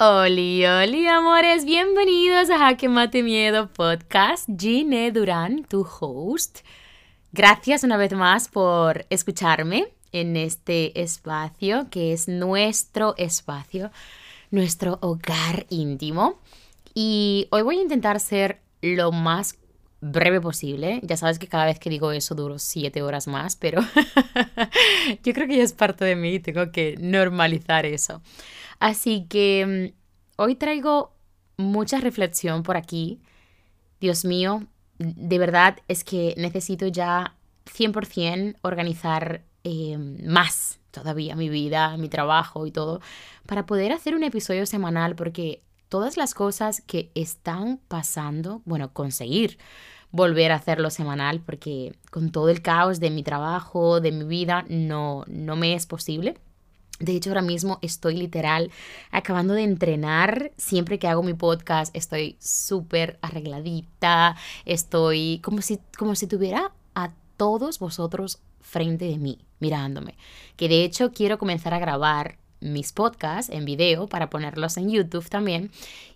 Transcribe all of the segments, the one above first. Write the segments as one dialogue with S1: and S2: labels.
S1: Oli, oli, amores, bienvenidos a Jaque Mate Miedo Podcast. Gine Durán, tu host. Gracias una vez más por escucharme en este espacio que es nuestro espacio, nuestro hogar íntimo. Y hoy voy a intentar ser lo más breve posible. Ya sabes que cada vez que digo eso duro siete horas más, pero yo creo que ya es parte de mí y tengo que normalizar eso. Así que mm, hoy traigo mucha reflexión por aquí. Dios mío, de verdad es que necesito ya 100% organizar em, más todavía mi vida, mi trabajo y todo, para poder hacer un episodio semanal, porque todas las cosas que están pasando, bueno, conseguir volver a hacerlo semanal, porque con todo el caos de mi trabajo, de mi vida, no, no me es posible. De hecho, ahora mismo estoy literal acabando de entrenar. Siempre que hago mi podcast estoy súper arregladita. Estoy como si, como si tuviera a todos vosotros frente de mí, mirándome. Que de hecho quiero comenzar a grabar mis podcasts en video para ponerlos en YouTube también.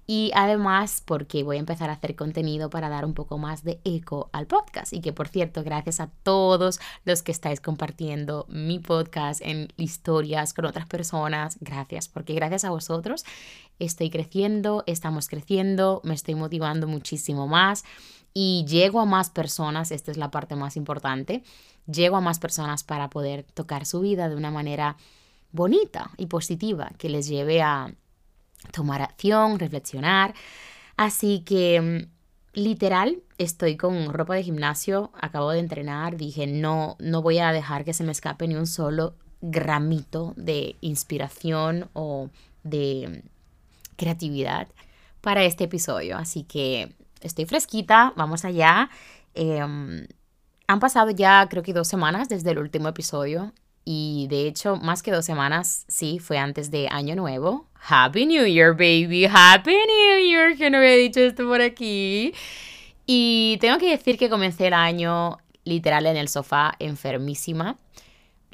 S1: Y además porque voy a empezar a hacer contenido para dar un poco más de eco al podcast. Y que por cierto gracias a todos los que estáis compartiendo mi podcast en historias con otras personas gracias porque gracias a vosotros estoy creciendo estamos creciendo me estoy motivando muchísimo más y llego a más personas esta es la parte más importante llego a más personas para poder tocar su vida de una manera bonita y positiva que les lleve a tomar acción, reflexionar. Así que mm, literal estoy con ropa de gimnasio, acabo de entrenar, dije no, no voy a dejar que se me escape ni un solo gramito de inspiración o de mm, creatividad para este episodio. Así que estoy fresquita, vamos allá. Em, han pasado ya creo que dos semanas desde el último episodio y de hecho, más que dos semanas, sí, fue antes de Año Nuevo. Happy New Year, baby. Happy New Year, que no había dicho esto por aquí. Y tengo que decir que comencé el año literal en el sofá, enfermísima.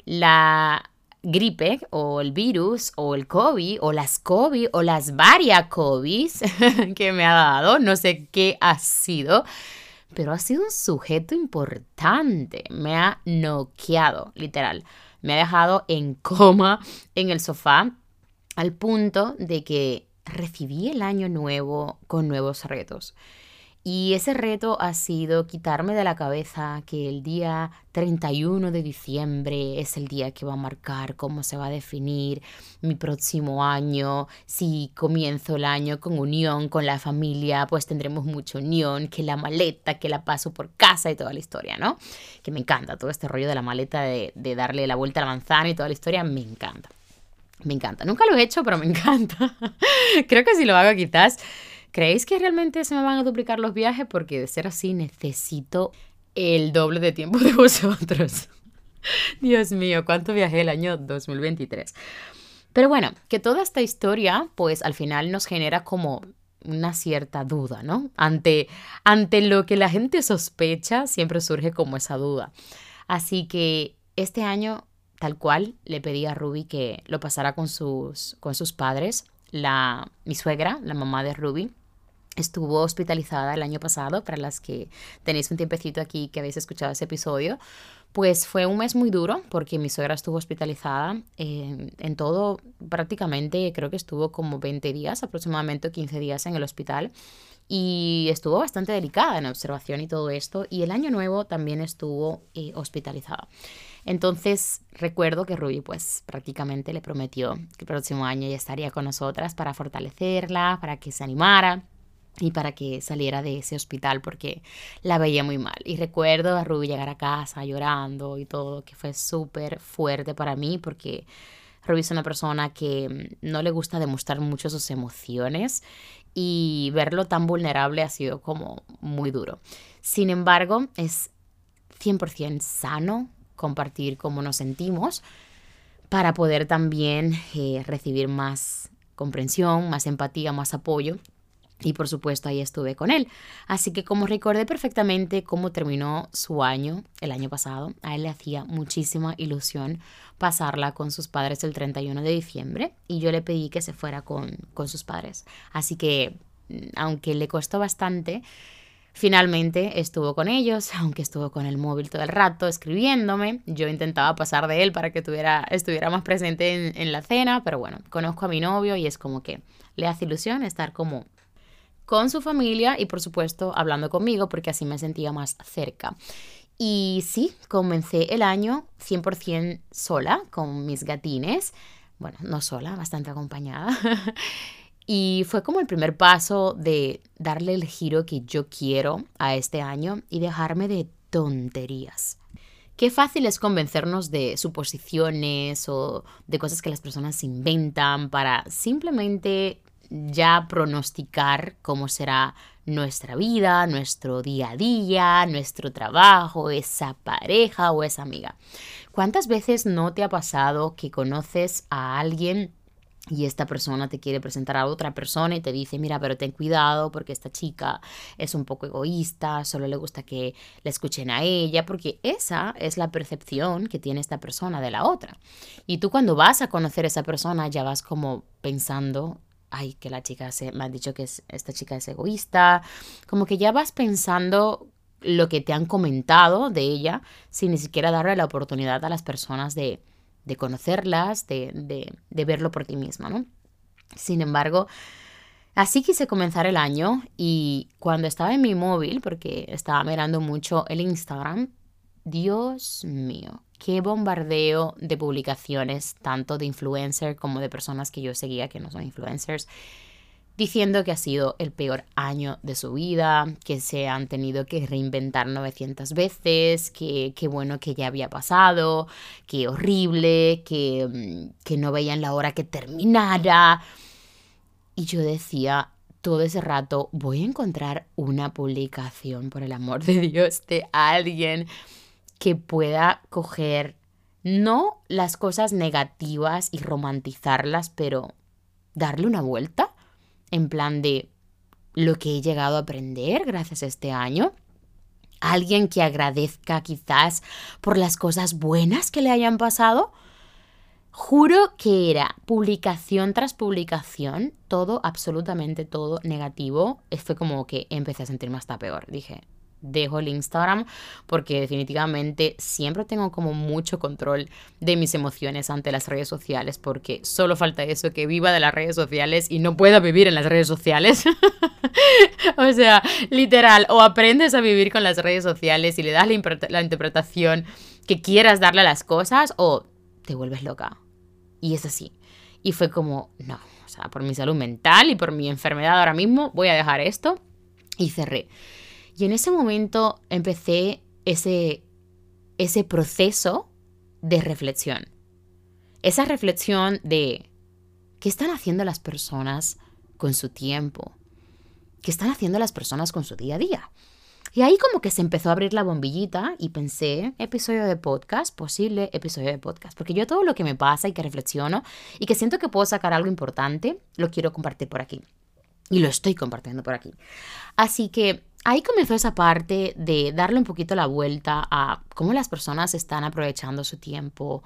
S1: La gripe o el virus o el COVID o las COVID o las varias COVID que me ha dado, no sé qué ha sido, pero ha sido un sujeto importante. Me ha noqueado, literal me ha dejado en coma en el sofá al punto de que recibí el año nuevo con nuevos retos. Y ese reto ha sido quitarme de la cabeza que el día 31 de diciembre es el día que va a marcar cómo se va a definir mi próximo año. Si comienzo el año con unión con la familia, pues tendremos mucha unión, que la maleta, que la paso por casa y toda la historia, ¿no? Que me encanta todo este rollo de la maleta, de, darle la vuelta a la manzana y toda la historia, me encanta. Me encanta. Nunca lo he hecho, pero me encanta. Creo que si lo hago quizás ¿Creéis que realmente se me van a duplicar los viajes? Porque de ser así necesito el doble de tiempo de vosotros. Dios mío, cuánto viajé el año 2023. Pero bueno, que toda esta historia, pues al final nos genera como una cierta duda, ¿no? Ante, ante lo que la gente sospecha, siempre surge como esa duda. Así que este año, tal cual, le pedí a Ruby que lo pasara con sus, con sus padres. La, mi suegra, la mamá de Ruby, estuvo hospitalizada el año pasado, para las que tenéis un tiempecito aquí que habéis escuchado ese episodio, pues fue un mes muy duro porque mi suegra estuvo hospitalizada en todo, prácticamente creo que estuvo como 20 días, aproximadamente 15 días en el hospital y estuvo bastante delicada en observación y todo esto y el año nuevo también estuvo eh, hospitalizada. Entonces recuerdo que Ruby pues prácticamente le prometió que el próximo año ya estaría con nosotras para fortalecerla, para que se animara y para que saliera de ese hospital porque la veía muy mal. Y recuerdo a Ruby llegar a casa llorando y todo, que fue súper fuerte para mí porque Ruby es una persona que mm, no le gusta demostrar mucho sus emociones y verlo tan vulnerable ha sido como muy duro. Sin embargo, es 100% sano compartir cómo nos sentimos para poder también eh, recibir más comprensión, más empatía, más apoyo Y por supuesto ahí estuve con él. Así que como recordé perfectamente cómo terminó su año el año pasado, a él le hacía muchísima ilusión pasarla con sus padres el 31 de diciembre y yo le pedí que se fuera con, con sus padres. Así que mm, aunque le costó bastante, Finalmente estuvo con ellos, aunque estuvo con el móvil todo el rato escribiéndome. Yo intentaba pasar de él para que tuviera, estuviera más presente en, en, la cena, pero bueno, conozco a mi novio y es como que le hace ilusión estar como con su familia y por supuesto hablando conmigo porque así me sentía más cerca. Y sí, comencé el año 100% sola con mis gatines. Bueno, no sola, bastante acompañada. y fue como el primer paso de darle el giro que yo quiero a este año y dejarme de tonterías. Qué fácil es convencernos de suposiciones o de cosas que las personas inventan para simplemente ya pronosticar cómo será nuestra vida, nuestro día a día, nuestro trabajo, esa pareja o esa amiga. ¿Cuántas veces no te ha pasado que conoces a alguien y esta persona te quiere presentar a otra persona y te dice, mira, pero ten cuidado porque esta chica es un poco egoísta, solo le gusta que le escuchen a ella, porque esa es la percepción que tiene esta persona de la otra. Y tú cuando vas a conocer a esa persona ya vas como pensando, ay, que la chica se, me ha dicho que esta chica es egoísta, como que ya vas pensando lo que te han comentado de ella sin ni siquiera darle la oportunidad a las personas de, conocerlas, de, de, de verlo por ti misma, ¿no? Sin embargo, Así quise comenzar el año y cuando estaba en mi móvil, porque estaba mirando mucho el Instagram, Dios mío, qué bombardeo de publicaciones, tanto de influencers como de personas que yo seguía que no son influencers, diciendo que ha sido el peor año de su vida, que se han tenido que reinventar 900 veces, que qué bueno que ya había pasado, que horrible, que, mm, que no veían la hora que terminara. Y yo decía, todo ese rato voy a encontrar una publicación, por el amor de Dios, de alguien que pueda coger no las cosas negativas y romantizarlas, pero darle una vuelta en plan de lo que he llegado a aprender gracias a este año. Alguien que agradezca quizás por las cosas buenas que le hayan pasado. Juro que era publicación tras publicación, todo, absolutamente todo negativo. Fue como que empecé a sentirme hasta peor. Dije, dejo el Instagram porque definitivamente siempre tengo como mucho control de mis emociones ante las redes sociales porque solo falta eso, que viva de las redes sociales y no pueda vivir en las redes sociales. o sea, literal, o aprendes a vivir con las redes sociales y le das la, interpretación que quieras darle a las cosas o te vuelves loca. Y es así. Y fue como, no, o sea, por mi salud mental y por mi enfermedad ahora mismo voy a dejar esto y cerré. Y en ese momento empecé ese, ese proceso de reflexión. Esa reflexión de qué están haciendo las personas con su tiempo, qué están haciendo las personas con su día a día. Y ahí como que se empezó a abrir la bombillita y pensé, episodio de podcast, posible episodio de podcast, porque yo todo lo que me pasa y que reflexiono y que siento que puedo sacar algo importante, lo quiero compartir por aquí. Y lo estoy compartiendo por aquí. Así que ahí comenzó esa parte de darle un poquito la vuelta a cómo las personas están aprovechando su tiempo,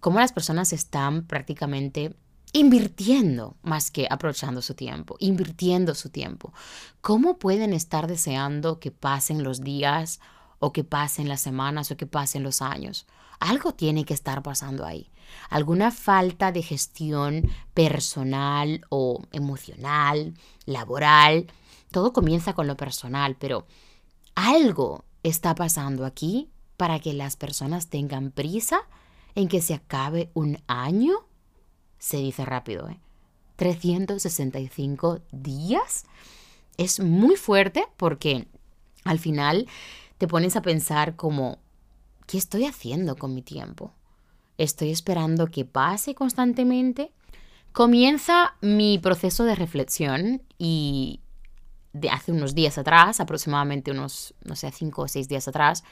S1: cómo las personas están prácticamente invirtiendo más que aprovechando su tiempo, invirtiendo su tiempo. ¿Cómo pueden estar deseando que pasen los días o que pasen las semanas o que pasen los años? Algo tiene que estar pasando ahí. Alguna falta de gestión personal o emocional, laboral, todo comienza con lo personal, pero algo está pasando aquí para que las personas tengan prisa en que se acabe un año. Se dice rápido, ¿eh? 365 días. Es muy fuerte porque al final te pones a pensar como, ¿qué estoy haciendo con mi tiempo? ¿Estoy esperando que pase constantemente? Comienza mi proceso de reflexión y hace unos días atrás, aproximadamente unos, no sé, cinco o seis días atrás,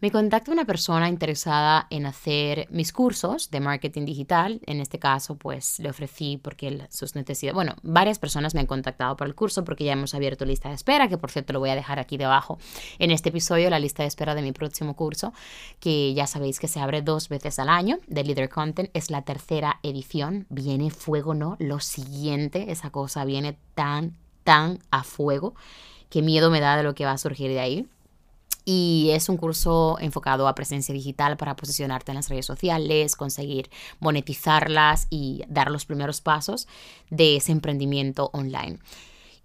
S1: me contacta una persona interesada en hacer mis cursos de marketing digital. En este caso, pues le ofrecí porque sus necesidades, bueno, varias personas me han contactado para el curso porque ya hemos abierto lista de espera, que por cierto lo voy a dejar aquí debajo en este episodio, la lista de espera de mi próximo curso, que ya sabéis que se abre dos veces al año de Leader Content. Es la tercera edición, viene fuego, ¿no? Lo siguiente, esa cosa viene tan, tan a fuego. Qué miedo me da de lo que va a surgir de ahí. Y es un curso enfocado a presencia digital para posicionarte en las redes sociales, conseguir monetizarlas y dar los primeros pasos de ese emprendimiento online.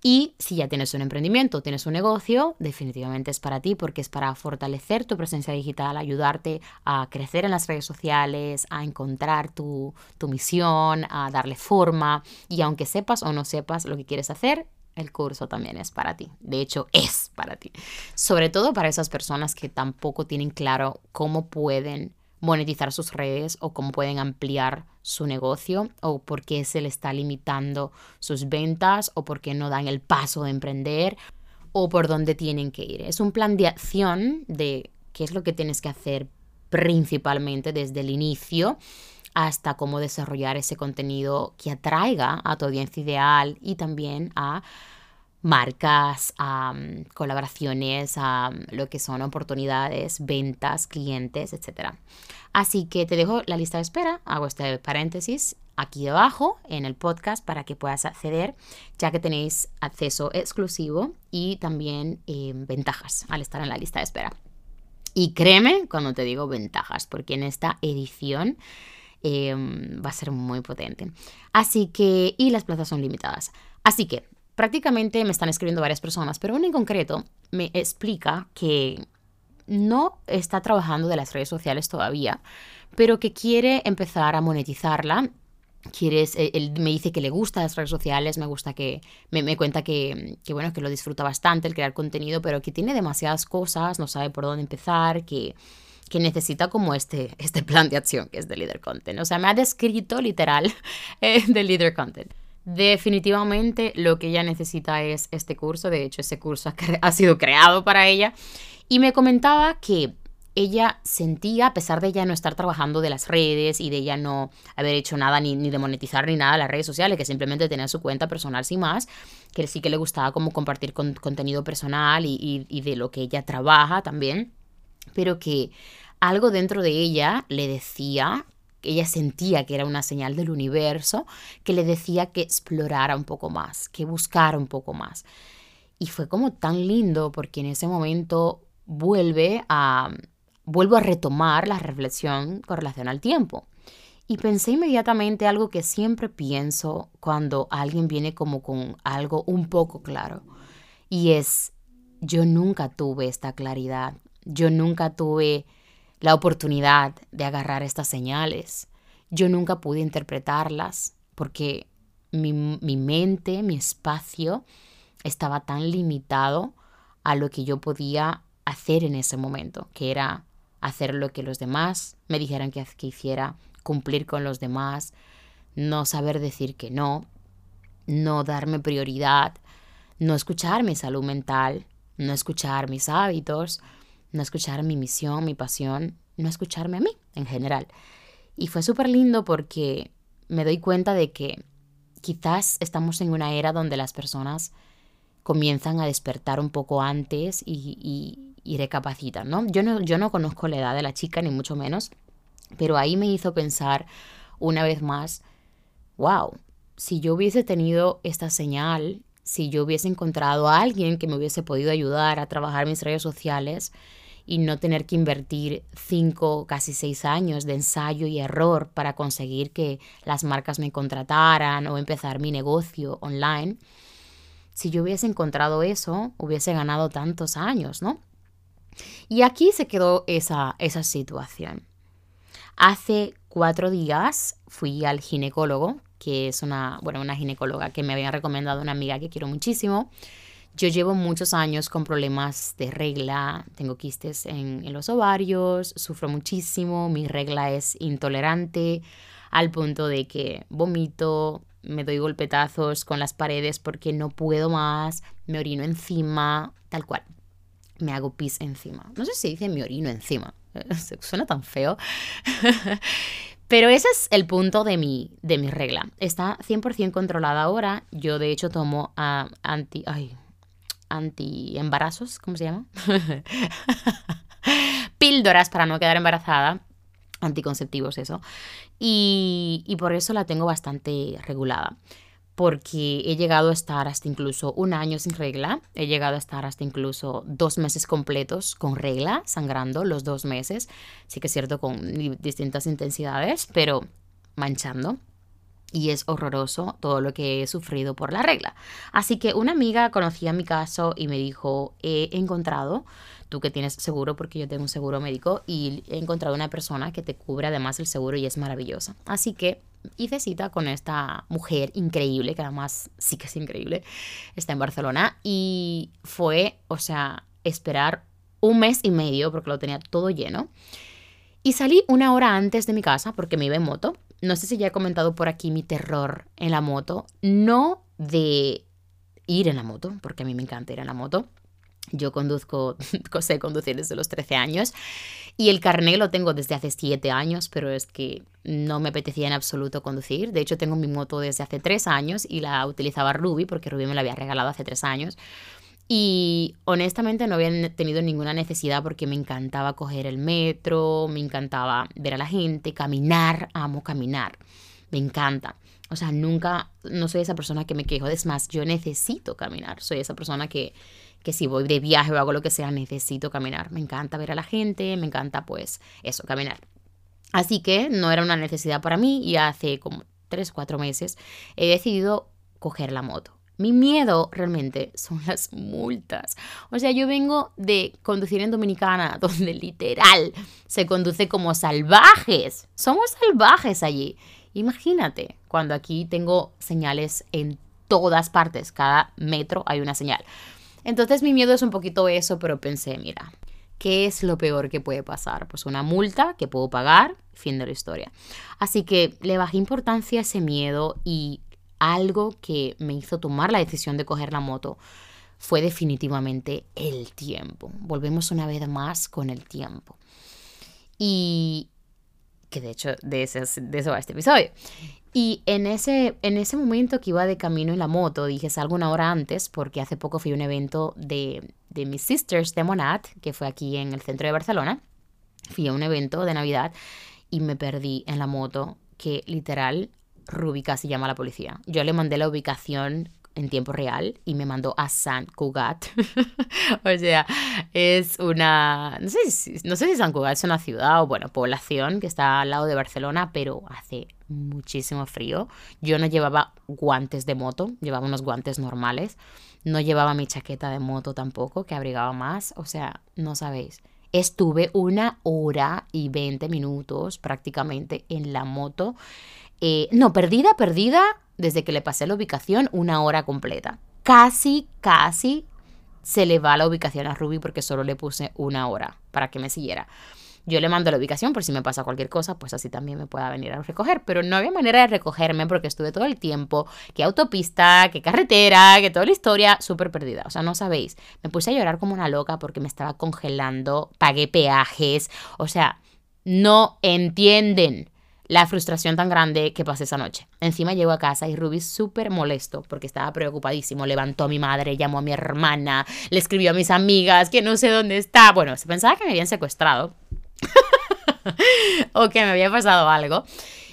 S1: Y si ya tienes un emprendimiento, tienes un negocio, definitivamente es para ti porque es para fortalecer tu presencia digital, ayudarte a crecer en las redes sociales, a encontrar tu, tu misión, a darle forma. Y aunque sepas o no sepas lo que quieres hacer, el curso también es para ti. De hecho, es para ti. Sobre todo para esas personas que tampoco tienen claro cómo pueden monetizar sus redes o cómo pueden ampliar su negocio o por qué se le está limitando sus ventas o por qué no dan el paso de emprender o por dónde tienen que ir. Es un plan de acción de qué es lo que tienes que hacer principalmente desde el inicio hasta cómo desarrollar ese contenido que atraiga a tu audiencia ideal y también a marcas, a mm, colaboraciones, a mm, lo que son oportunidades, ventas, clientes, etc. Así que te dejo la lista de espera, hago este paréntesis aquí debajo en el podcast para que puedas acceder, ya que tenéis acceso exclusivo y también eh, ventajas al estar en la lista de espera. Y créeme cuando te digo ventajas, porque en esta edición Em, va a ser muy potente. Así que, y las plazas son limitadas. Así que, prácticamente me están escribiendo varias personas, pero uno en concreto me explica que no está trabajando de las redes sociales todavía, pero que quiere empezar a monetizarla quieres, eh, él me dice que le gusta las redes sociales, me gusta que, me, cuenta que, que, bueno, que lo disfruta bastante el crear contenido, pero que tiene demasiadas cosas, no sabe por dónde empezar, que, que necesita como este, este plan de acción que es de Leader Content. O sea, me ha descrito literal eh, de Leader Content. Definitivamente lo que ella necesita es este curso. De hecho, ese curso ha, sido creado para ella. Y me comentaba que ella sentía, a pesar de ella no estar trabajando de las redes y de ella no haber hecho nada ni, ni de monetizar ni nada las redes sociales, que simplemente tenía su cuenta personal sin más, que sí que le gustaba como compartir con, contenido personal y, y de lo que ella trabaja también pero que algo dentro de ella le decía, ella sentía que era una señal del universo, que le decía que explorara un poco más, que buscara un poco más. Y fue como tan lindo porque en ese momento vuelve a, vuelvo a retomar la reflexión con relación al tiempo. Y pensé inmediatamente algo que siempre pienso cuando alguien viene como con algo un poco claro. Y es, yo nunca tuve esta claridad yo nunca tuve la oportunidad de agarrar estas señales. Yo nunca pude interpretarlas porque mi, mente, mi espacio estaba tan limitado a lo que yo podía hacer en ese momento, que era hacer lo que los demás me dijeran que, que hiciera, cumplir con los demás, no saber decir que no, no darme prioridad, no escuchar mi salud mental, no escuchar mis hábitos, no escuchar mi misión, mi pasión, no escucharme a mí en general. Y fue súper lindo porque me doy cuenta de que quizás estamos en una era donde las personas comienzan a despertar un poco antes y, y, recapacitan, ¿no? Yo, ¿no? yo no conozco la edad de la chica, ni mucho menos, pero ahí me hizo pensar una vez más, wow, si yo hubiese tenido esta señal, si yo hubiese encontrado a alguien que me hubiese podido ayudar a trabajar mis redes sociales, y no tener que invertir cinco, casi seis años de ensayo y error para conseguir que las marcas me contrataran o empezar mi negocio online. Si yo hubiese encontrado eso, hubiese ganado tantos años, ¿no? Y aquí se quedó esa, esa situación. Hace cuatro días fui al ginecólogo, que es una, bueno, una ginecóloga que me había recomendado una amiga que quiero muchísimo. Yo llevo muchos años con problemas de regla, tengo quistes en, los ovarios, sufro muchísimo, mi regla es intolerante al punto de que vomito, me doy golpetazos con las paredes porque no puedo más, me orino encima, tal cual. me hago pis encima. No sé si dice mi orino encima. Suena tan feo. Pero ese es el punto de mi, de mi regla. Está 100% controlada ahora. Yo de hecho tomo anti... Ay, anti embarazos, ¿cómo se llama? Píldoras para no quedar embarazada. Anticonceptivos, eso. Y, y por eso la tengo bastante regulada porque he llegado a estar hasta incluso un año sin regla, he llegado a estar hasta incluso dos meses completos con regla, sangrando los dos meses, sí que es cierto con distintas intensidades, pero manchando. Y es horroroso todo lo que he sufrido por la regla. Así que una amiga conocía mi caso y me dijo, he encontrado tú que tienes seguro, porque yo tengo un seguro médico y he encontrado una persona que te cubre además el seguro y es maravillosa. Así que hice cita con esta mujer increíble, que además sí que es increíble, está en Barcelona y fue, o sea, esperar un mes y medio porque lo tenía todo lleno. Y salí una hora antes de mi casa porque me iba en moto. No sé si ya he comentado por aquí mi terror en la moto. No de ir en la moto, porque a mí me encanta ir en la moto, yo conduzco, sé conducir desde los 13 años y el carnet lo tengo desde hace 7 años, pero es que no me apetecía en absoluto conducir. De hecho, tengo mi moto desde hace 3 años y la utilizaba Ruby porque Ruby me la había regalado hace 3 años. Y honestamente no había tenido ninguna necesidad porque me encantaba coger el metro, me encantaba ver a la gente, caminar, amo caminar, me encanta. O sea, nunca, no soy esa persona que me quejo, es más, yo necesito caminar, soy esa persona que que si voy de viaje o hago lo que sea, necesito caminar. Me encanta ver a la gente, me encanta pues eso, caminar. Así que no era una necesidad para mí y hace como 3, 4 meses he decidido coger la moto. Mi miedo realmente son las multas. O sea, yo vengo de conducir en Dominicana, donde literal se conduce como salvajes. Somos salvajes allí. Imagínate cuando aquí tengo señales en todas partes. Cada metro hay una señal. Entonces mi miedo es un poquito eso, pero pensé, mira, ¿qué es lo peor que puede pasar? Pues una multa que puedo pagar, fin de la historia. Así que le bajé importancia a ese miedo y algo que me hizo tomar la decisión de coger la moto fue definitivamente el tiempo. Volvemos una vez más con el tiempo. Y que de hecho de, ese, de eso va este episodio. Y en ese, en ese momento que iba de camino en la moto, dije, salgo una hora antes porque hace poco fui a un evento de, de mis sisters de Monat, que fue aquí en el centro de Barcelona. Fui a un evento de Navidad y me perdí en la moto, que literal, Ruby casi llama a la policía. Yo le mandé la ubicación en tiempo real y me mandó a San Cugat. o sea, es una, no sé, si, no sé si San Cugat es una ciudad o, bueno, población que está al lado de Barcelona, pero hace muchísimo frío. Yo no llevaba guantes de moto, llevaba unos guantes normales. No llevaba mi chaqueta de moto tampoco, que abrigaba más. O sea, no sabéis. Estuve una hora y 20 minutos prácticamente en la moto. Eh, no, perdida, perdida, desde que le pasé la ubicación, una hora completa. Casi, casi se le va la ubicación a Ruby porque solo le puse una hora para que me siguiera. Yo le mando la ubicación por si me pasa cualquier cosa, pues así también me pueda venir a recoger. Pero no había manera de recogerme porque estuve todo el tiempo, que autopista, que carretera, que toda la historia súper perdida. O sea, no sabéis. Me puse a llorar como una loca porque me estaba congelando, pagué peajes. O sea, no entienden la frustración tan grande que pasé esa noche. Encima llego a casa y Ruby súper molesto porque estaba preocupadísimo. Levantó a mi madre, llamó a mi hermana, le escribió a mis amigas que no sé dónde está. Bueno, se pensaba que me habían secuestrado o que me había pasado algo.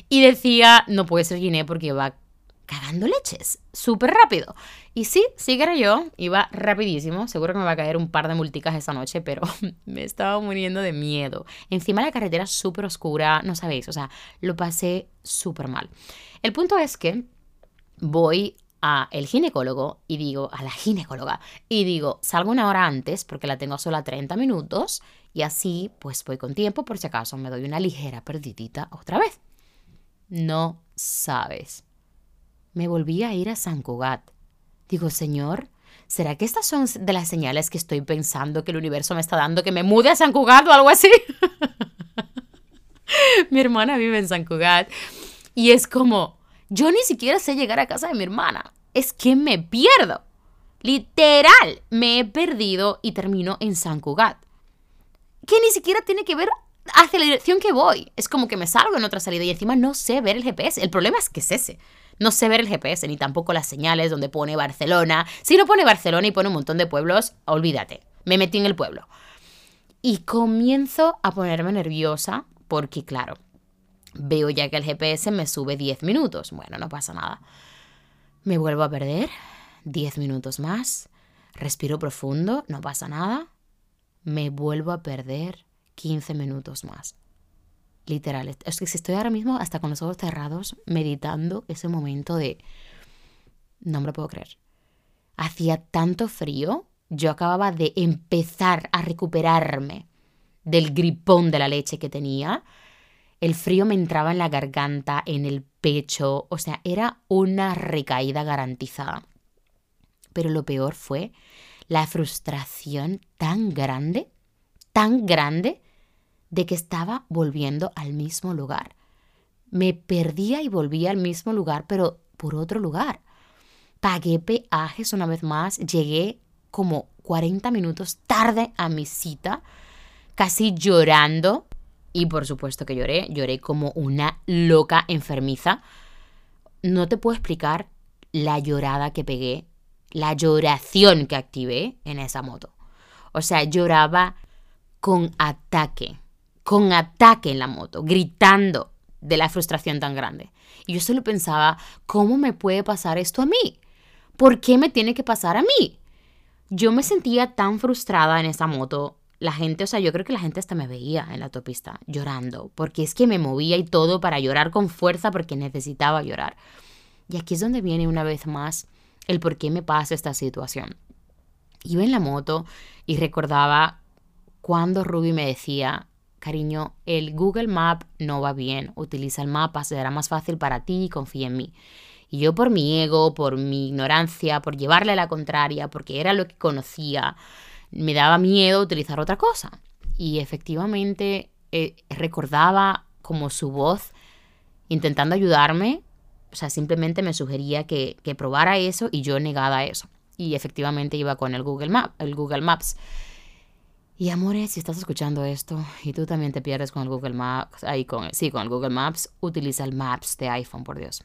S1: Y decía, no puede ser Guinea porque va cagando leches, súper rápido. Y sí, sí que era yo, iba rapidísimo, seguro que me va a caer un par de multicas esa noche, pero me estaba muriendo de miedo. Encima la carretera súper oscura, no sabéis, o sea, lo pasé súper mal. El punto es que voy a el ginecólogo y digo, a la ginecóloga, y digo, salgo una hora antes porque la tengo solo a 30 minutos y así pues voy con tiempo por si acaso me doy una ligera perdidita otra vez. No sabes me volví a ir a San Cugat. Digo, Señor, ¿será que estas son de las señales que estoy pensando que el universo me está dando que me mude a San Cugat o algo así? mi hermana vive en San Cugat y es como, yo ni siquiera sé llegar a casa de mi hermana. Es que me pierdo. Literal, me he perdido y termino en San Cugat. Que ni siquiera tiene que ver hacia la dirección que voy. Es como que me salgo en otra salida y encima no sé ver el GPS. El problema es que es ese. No sé ver el GPS ni tampoco las señales donde pone Barcelona. Si no pone Barcelona y pone un montón de pueblos, olvídate. Me metí en el pueblo. Y comienzo a ponerme nerviosa porque, claro, veo ya que el GPS me sube 10 minutos. Bueno, no pasa nada. Me vuelvo a perder. 10 minutos más. Respiro profundo. No pasa nada. Me vuelvo a perder 15 minutos más. Literal. Es que si estoy ahora mismo hasta con los ojos cerrados meditando ese momento de... No me lo puedo creer. Hacía tanto frío. Yo acababa de empezar a recuperarme del gripón de la leche que tenía. El frío me entraba en la garganta, en el pecho. O sea, era una recaída garantizada. Pero lo peor fue la frustración tan grande, tan grande, de que estaba volviendo al mismo lugar. Me perdía y volvía al mismo lugar, pero por otro lugar. Pagué peajes una vez más, llegué como 40 minutos tarde a mi cita, casi llorando. Y por supuesto que lloré, lloré como una loca enfermiza. No te puedo explicar la llorada que pegué, la lloración que activé en esa moto. O sea, lloraba con ataque con ataque en la moto, gritando de la frustración tan grande. Y yo solo pensaba, ¿cómo me puede pasar esto a mí? ¿Por qué me tiene que pasar a mí? Yo me sentía tan frustrada en esa moto. La gente, o sea, yo creo que la gente hasta me veía en la autopista llorando, porque es que me movía y todo para llorar con fuerza porque necesitaba llorar. Y aquí es donde viene una vez más el por qué me pasa esta situación. Iba en la moto y recordaba cuando Ruby me decía, cariño, el Google Map no va bien, utiliza el mapa, será más fácil para ti y confía en mí. Y yo por mi ego, por mi ignorancia, por llevarle la contraria, porque era lo que conocía, me daba miedo utilizar otra cosa. Y efectivamente eh, recordaba como su voz intentando ayudarme, o sea, simplemente me sugería que, que probara eso y yo negada eso. Y efectivamente iba con el Google, Map, el Google Maps. Y amores, si estás escuchando esto y tú también te pierdes con el Google Maps, ahí con, sí, con el Google Maps, utiliza el Maps de iPhone, por Dios.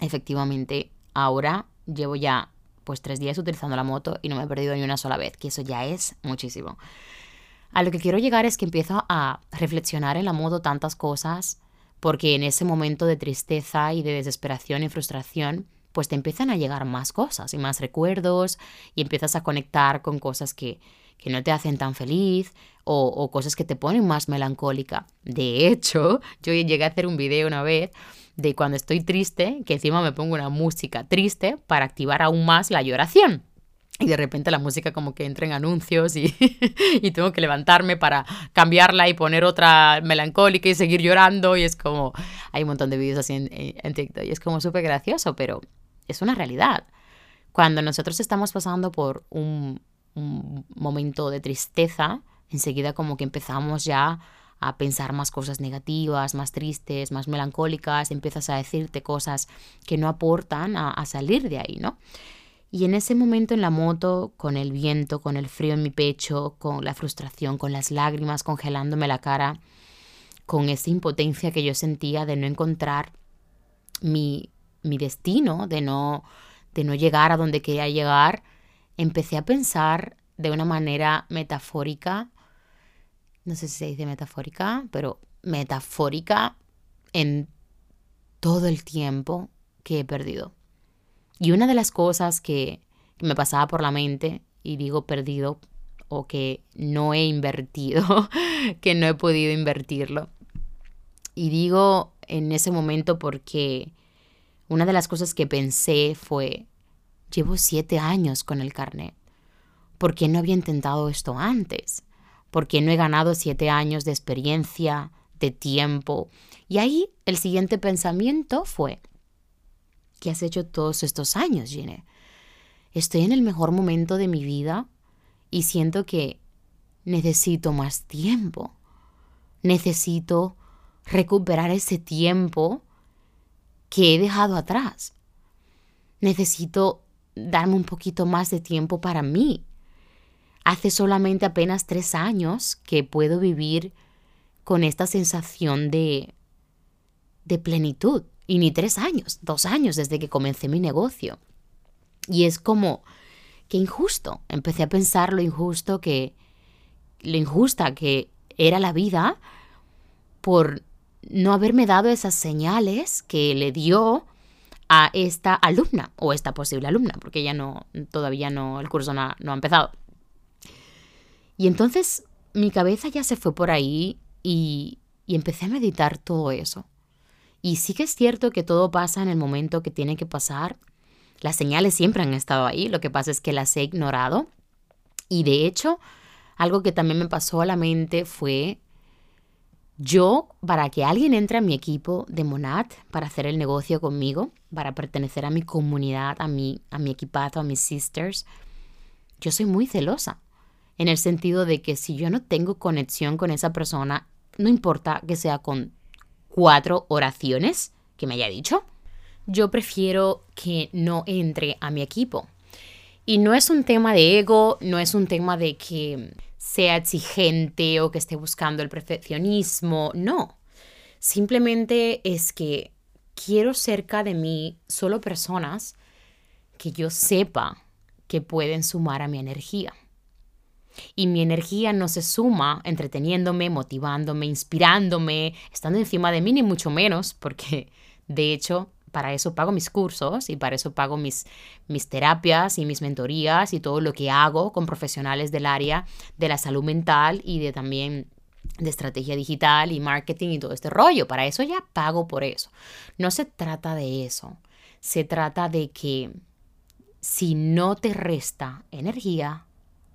S1: Efectivamente, ahora llevo ya pues tres días utilizando la moto y no me he perdido ni una sola vez, que eso ya es muchísimo. A lo que quiero llegar es que empiezo a reflexionar en la moto tantas cosas, porque en ese momento de tristeza y de desesperación y frustración, pues te empiezan a llegar más cosas y más recuerdos y empiezas a conectar con cosas que, que no te hacen tan feliz o, cosas que te ponen más melancólica. De hecho, yo llegué a hacer un video una vez de cuando estoy triste, que encima me pongo una música triste para activar aún más la lloración. Y de repente la música como que entra en anuncios y, y, tengo que levantarme para cambiarla y poner otra melancólica y seguir llorando. Y es como, hay un montón de vídeos así en, en TikTok y es como súper gracioso, pero es una realidad. Cuando nosotros estamos pasando por un, un momento de tristeza, enseguida como que empezamos ya a pensar más cosas negativas, más tristes, más melancólicas, empiezas a decirte cosas que no aportan a, salir de ahí, ¿no? Y en ese momento en la moto, con el viento, con el frío en mi pecho, con la frustración, con las lágrimas congelándome la cara, con esa impotencia que yo sentía de no encontrar mi, mi destino, de no, de no llegar a donde quería llegar, empecé a pensar de una manera metafórica, no sé si se dice metafórica, pero metafórica en todo el tiempo que he perdido. Y una de las cosas que, me pasaba por la mente, y digo perdido o que no he invertido, que no he podido invertirlo. Y digo en ese momento porque una de las cosas que pensé fue, Llevo siete años con el carnet. ¿Por qué no había intentado esto antes? ¿Por qué no he ganado siete años de experiencia, de tiempo? Y ahí el siguiente pensamiento fue, ¿qué has hecho todos estos años, Gine? Estoy en el mejor momento de mi vida y siento que necesito más tiempo. Necesito recuperar ese tiempo que he dejado atrás. Necesito darme un poquito más de tiempo para mí. Hace solamente apenas tres años que puedo vivir con esta sensación de, de plenitud. Y ni tres años, dos años desde que comencé mi negocio. Y es como que injusto. Empecé a pensar lo injusto que, lo injusta que era la vida por no haberme dado esas señales que le dio a esta alumna o esta posible alumna, porque ella no, todavía no, el curso no ha, no ha empezado. Y entonces mi cabeza ya se fue por ahí y, y empecé a meditar todo eso. Y sí que es cierto que todo pasa en el momento que tiene que pasar. Las señales siempre han estado ahí, lo que pasa es que las he ignorado. Y de hecho, algo que también me pasó a la mente fue yo, para que alguien entre a mi equipo de Monat, para hacer el negocio conmigo, para pertenecer a mi comunidad, a mi, a mi equipazo, a mis sisters, yo soy muy celosa. En el sentido de que si yo no tengo conexión con esa persona, no importa que sea con cuatro oraciones que me haya dicho, yo prefiero que no entre a mi equipo. Y no es un tema de ego, no es un tema de que sea exigente o que esté buscando el perfeccionismo, no. Simplemente es que quiero cerca de mí solo personas que yo sepa que pueden sumar a mi energía. Y mi energía no se suma entreteniéndome, motivándome, inspirándome, estando encima de mí, ni mucho menos, porque de hecho para eso pago mis cursos y para eso pago mis, mis terapias y mis mentorías y todo lo que hago con profesionales del área de la salud mental y de también de estrategia digital y marketing y todo este rollo. Para eso ya pago por eso. No se trata de eso. Se trata de que si no te resta energía,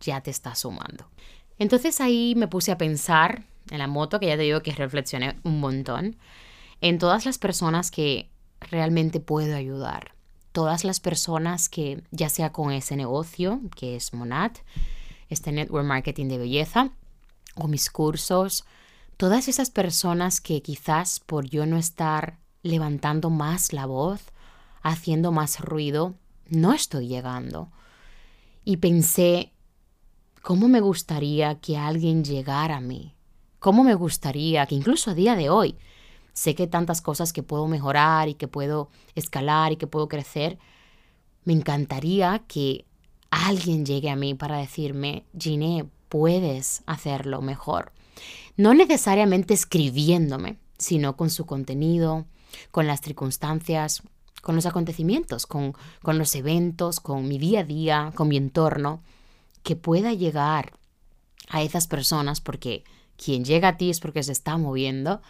S1: ya te está sumando. Entonces ahí me puse a pensar en la moto, que ya te digo que reflexioné un montón, en todas las personas que realmente puedo ayudar. Todas las personas que, ya sea con ese negocio, que es Monat, este network marketing de belleza, o mis cursos, todas esas personas que quizás por yo no estar levantando más la voz, haciendo más ruido, no estoy llegando. Y pensé, ¿Cómo me gustaría que alguien llegara a mí? ¿Cómo me gustaría que incluso a día de hoy sé que tantas cosas que puedo mejorar y que puedo escalar y que puedo crecer? Me encantaría que alguien llegue a mí para decirme, Giné, puedes hacerlo mejor. No necesariamente escribiéndome, sino con su contenido, con las circunstancias, con los acontecimientos, con, con los eventos, con mi día a día, con mi entorno que pueda llegar a esas personas, porque quien llega a ti es porque se está moviendo,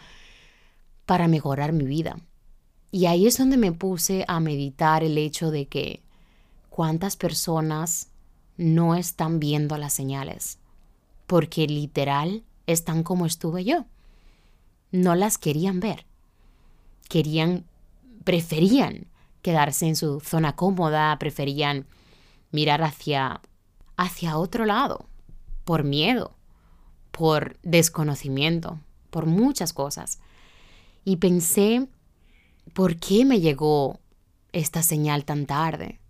S1: para mejorar mi vida. Y ahí es donde me puse a meditar el hecho de que cuántas personas no están viendo las señales, porque literal están como estuve yo. No las querían ver. Querían, preferían quedarse en su zona cómoda, preferían mirar hacia hacia otro lado, por miedo, por desconocimiento, por muchas cosas. Y pensé, ¿por qué me llegó esta señal tan tarde?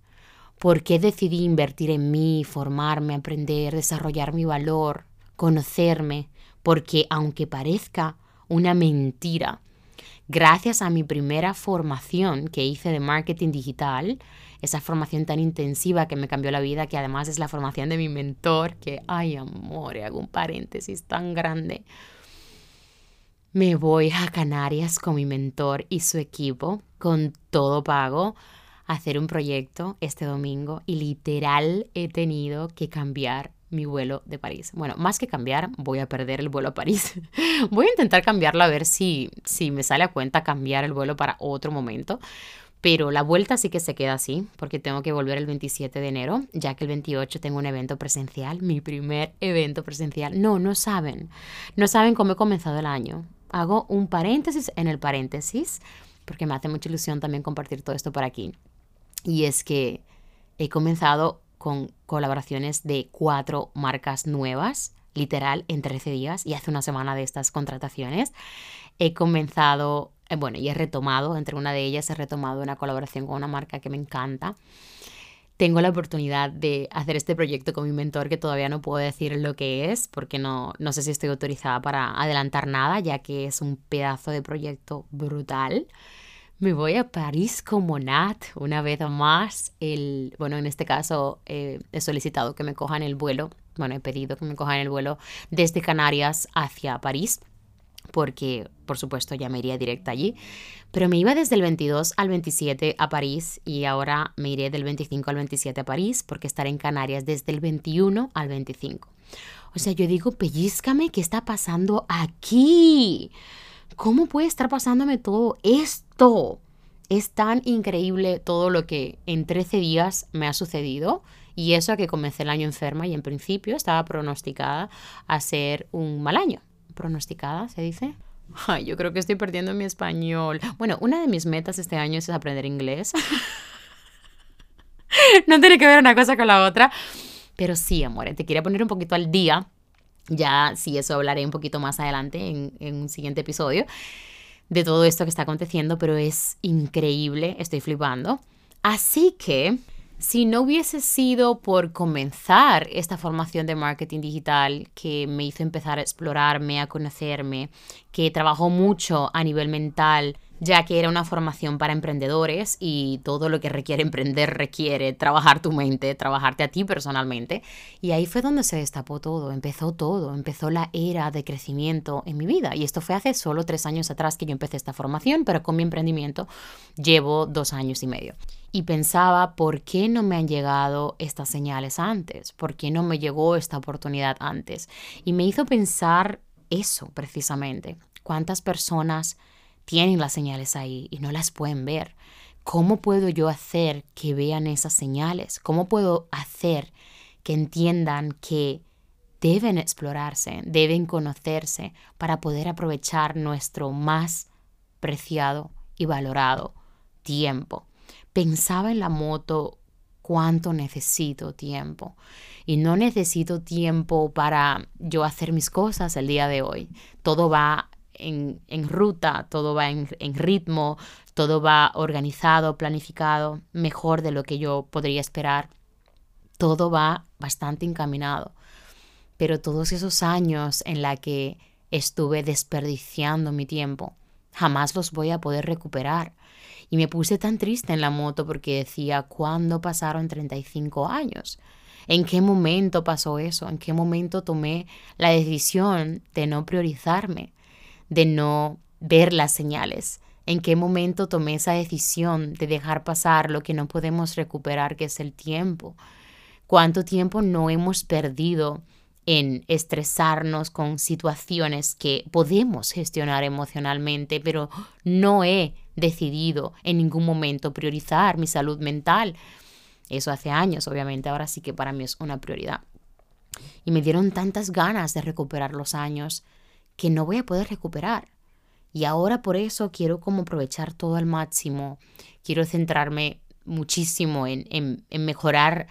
S1: ¿Por qué decidí invertir en mí, formarme, aprender, desarrollar mi valor, conocerme? Porque aunque parezca una mentira, gracias a mi primera formación que hice de marketing digital, esa formación tan intensiva que me cambió la vida, que además es la formación de mi mentor, que, ay amor, hago un paréntesis tan grande. Me voy a Canarias con mi mentor y su equipo, con todo pago, a hacer un proyecto este domingo y literal he tenido que cambiar mi vuelo de París. Bueno, más que cambiar, voy a perder el vuelo a París. voy a intentar cambiarlo a ver si, si me sale a cuenta cambiar el vuelo para otro momento. Pero la vuelta sí que se queda así, porque tengo que volver el 27 de enero, ya que el 28 tengo un evento presencial, mi primer evento presencial. No, no saben. No saben cómo he comenzado el año. Hago un paréntesis en el paréntesis, porque me hace mucha ilusión también compartir todo esto por aquí. Y es que he comenzado con colaboraciones de cuatro marcas nuevas, literal, en 13 días, y hace una semana de estas contrataciones. He comenzado eh, bueno, y he retomado, entre una de ellas he retomado una colaboración con una marca que me encanta. Tengo la oportunidad de hacer este proyecto con mi mentor que todavía no puedo decir lo que es porque no, no sé si estoy autorizada para adelantar nada ya que es un pedazo de proyecto brutal. Me voy a París como Nat una vez más. El, bueno, en este caso eh, he solicitado que me cojan el vuelo, bueno, he pedido que me cojan el vuelo desde Canarias hacia París porque por supuesto ya me iría directa allí, pero me iba desde el 22 al 27 a París y ahora me iré del 25 al 27 a París porque estaré en Canarias desde el 21 al 25. O sea, yo digo, pellizcame, ¿qué está pasando aquí? ¿Cómo puede estar pasándome todo esto? Es tan increíble todo lo que en 13 días me ha sucedido. Y eso a que comencé el año enferma y en principio estaba pronosticada a ser un mal año pronosticada, se dice. Ay, yo creo que estoy perdiendo mi español. Bueno, una de mis metas este año es aprender inglés. no tiene que ver una cosa con la otra. Pero sí, amor, te quería poner un poquito al día. Ya, sí, eso hablaré un poquito más adelante en, en un siguiente episodio de todo esto que está aconteciendo, pero es increíble, estoy flipando. Así que si no hubiese sido por comenzar esta formación de marketing digital que me hizo empezar a explorarme, a conocerme, que trabajó mucho a nivel mental, ya que era una formación para emprendedores y todo lo que requiere emprender requiere trabajar tu mente, trabajarte a ti personalmente. Y ahí fue donde se destapó todo, empezó todo, empezó la era de crecimiento en mi vida. Y esto fue hace solo tres años atrás que yo empecé esta formación, pero con mi emprendimiento llevo dos años y medio. Y pensaba, ¿por qué no me han llegado estas señales antes? ¿Por qué no me llegó esta oportunidad antes? Y me hizo pensar eso precisamente. ¿Cuántas personas tienen las señales ahí y no las pueden ver. ¿Cómo puedo yo hacer que vean esas señales? ¿Cómo puedo hacer que entiendan que deben explorarse, deben conocerse para poder aprovechar nuestro más preciado y valorado tiempo? Pensaba en la moto cuánto necesito tiempo. Y no necesito tiempo para yo hacer mis cosas el día de hoy. Todo va en, ruta, todo va en, ritmo, todo va organizado, planificado, mejor de lo que yo podría esperar. Todo va bastante encaminado. Pero todos esos años en la que estuve desperdiciando mi tiempo, jamás los voy a poder recuperar. Y me puse tan triste en la moto porque decía, ¿cuándo pasaron 35 años? ¿En qué momento pasó eso? ¿En qué momento tomé la decisión de no priorizarme? De no ver las señales. ¿En qué momento tomé esa decisión de dejar pasar lo que no podemos recuperar, que es el tiempo? ¿Cuánto tiempo no hemos perdido en estresarnos con situaciones que podemos gestionar emocionalmente, pero no he decidido en ningún momento priorizar mi salud mental? Eso hace años, obviamente, ahora sí que para mí es una prioridad. Y me dieron tantas ganas de recuperar los años, que no voy a poder recuperar. Y ahora por eso quiero como aprovechar todo al máximo. Quiero centrarme muchísimo en, en, mejorar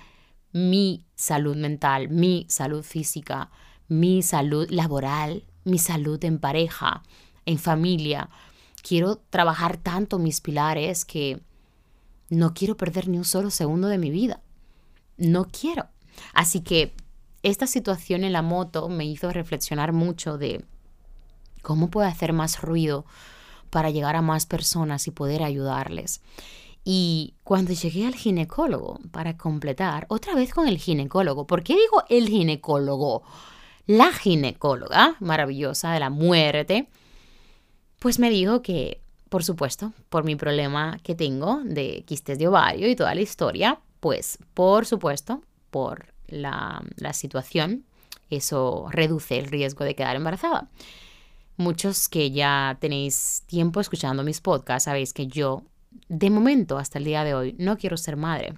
S1: mi salud mental, mi salud física, mi salud laboral, mi salud en pareja, en familia. Quiero trabajar tanto mis pilares que no quiero perder ni un solo segundo de mi vida. No quiero. Así que esta situación en la moto me hizo reflexionar mucho de ¿Cómo puedo hacer más ruido para llegar a más personas y poder ayudarles? Y cuando llegué al ginecólogo, para completar, otra vez con el ginecólogo, ¿por qué digo el ginecólogo? La ginecóloga maravillosa de la muerte, pues me dijo que, por supuesto, por mi problema que tengo de quistes de ovario y toda la historia, pues por supuesto, por la, la situación, eso reduce el riesgo de quedar embarazada. Muchos que ya tenéis tiempo escuchando mis podcasts sabéis que yo, de momento hasta el día de hoy, no quiero ser madre.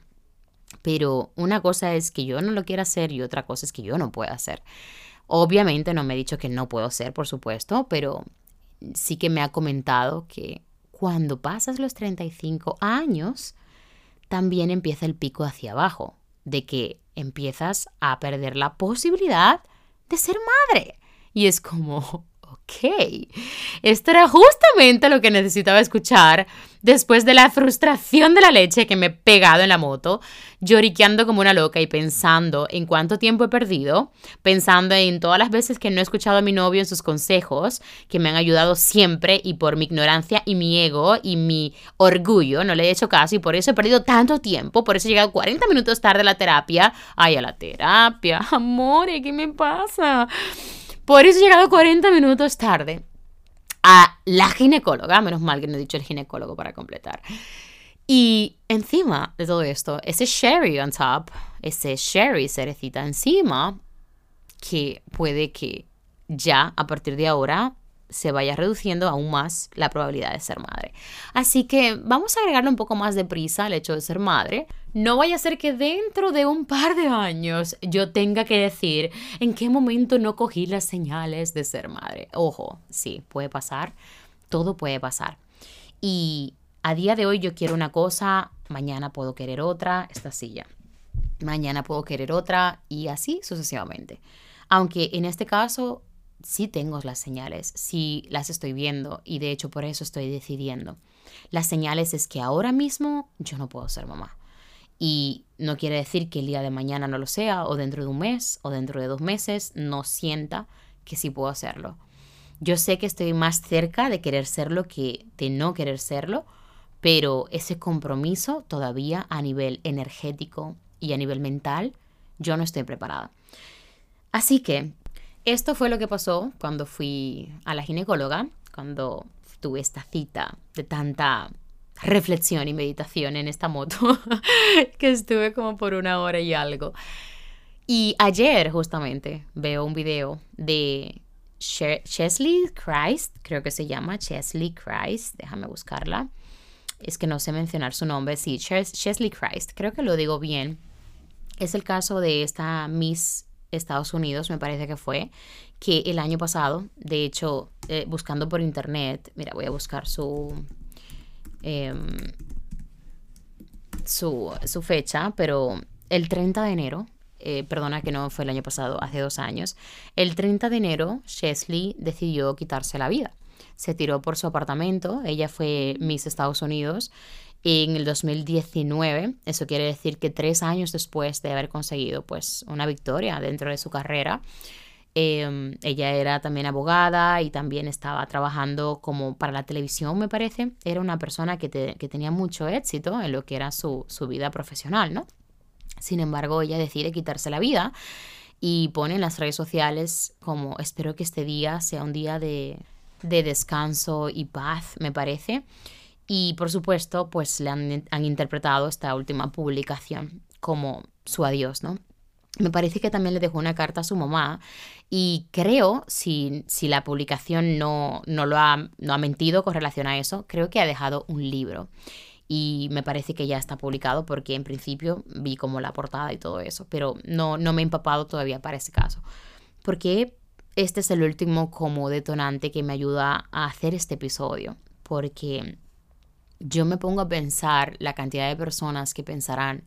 S1: Pero una cosa es que yo no lo quiera hacer y otra cosa es que yo no pueda hacer. Obviamente no me he dicho que no puedo ser, por supuesto, pero sí que me ha comentado que cuando pasas los 35 años, también empieza el pico hacia abajo, de que empiezas a perder la posibilidad de ser madre. Y es como, ok. Esto era justamente lo que necesitaba escuchar después de la frustración de la leche que me he pegado en la moto, lloriqueando como una loca y pensando en cuánto tiempo he perdido, pensando en todas las veces que no he escuchado a mi novio en sus consejos, que me han ayudado siempre y por mi ignorancia y mi ego y mi orgullo no le he hecho caso y por eso he perdido tanto tiempo, por eso he llegado 40 minutos tarde a la terapia. Ay, a la terapia, amor, ¿qué me pasa? Por eso he llegado 40 minutos tarde a la ginecóloga, menos mal que no he dicho el ginecólogo para completar. Y encima de todo esto, ese sherry on top, ese sherry cerecita encima, que puede que ya a partir de ahora se vaya reduciendo aún más la probabilidad de ser madre. Así que vamos a agregarle un poco más de prisa al hecho de ser madre. No vaya a ser que dentro de un par de años yo tenga que decir en qué momento no cogí las señales de ser madre. Ojo, sí, puede pasar. Todo puede pasar. Y a día de hoy yo quiero una cosa, mañana puedo querer otra, esta silla. Mañana puedo querer otra y así sucesivamente. Aunque en este caso sí tengo las señales, sí las estoy viendo y de hecho por eso estoy decidiendo. Las señales es que ahora mismo yo no puedo ser mamá. Y no quiere decir que el día de mañana no lo sea, o dentro de un mes, o dentro de dos meses, no sienta que sí puedo hacerlo. Yo sé que estoy más cerca de querer serlo que de no querer serlo, pero ese compromiso todavía a nivel energético y a nivel mental, yo no estoy preparada. Así que esto fue lo que pasó cuando fui a la ginecóloga, cuando tuve esta cita de tanta reflexión y meditación en esta moto, que estuve como por una hora y algo. Y ayer justamente veo un video de Chesley Christ, creo que se llama Chesley Christ, déjame buscarla. Es que no sé mencionar su nombre, sí, Chesley Christ, creo que lo digo bien. Es el caso de esta Miss Estados Unidos, me parece que fue, que el año pasado, de hecho, eh, buscando por internet, mira, voy a buscar su, em, su, su, fecha, pero el 30 de enero, eh, perdona que no fue el año pasado, hace dos años, el 30 de enero, Chesley decidió quitarse la vida. Se tiró por su apartamento, ella fue Miss Estados Unidos en el 2019. Eso quiere decir que tres años después de haber conseguido pues una victoria dentro de su carrera, em, ella era también abogada y también estaba trabajando como para la televisión, me parece. Era una persona que, tenía mucho éxito en lo que era su, vida profesional, ¿no? Sin embargo, ella decide quitarse la vida y pone en las redes sociales como espero que este día sea un día de, de descanso y paz, me parece. Y por supuesto, pues le han, interpretado esta última publicación como su adiós, ¿no? Me parece que también le dejó una carta a su mamá y creo, si, si la publicación no, no, lo ha, no ha mentido con relación a eso, creo que ha dejado un libro. Y me parece que ya está publicado porque en principio vi como la portada y todo eso, pero no, no me he empapado todavía para ese caso. Porque este es el último como detonante que me ayuda a hacer este episodio. Porque yo me pongo a pensar la cantidad de personas que pensarán,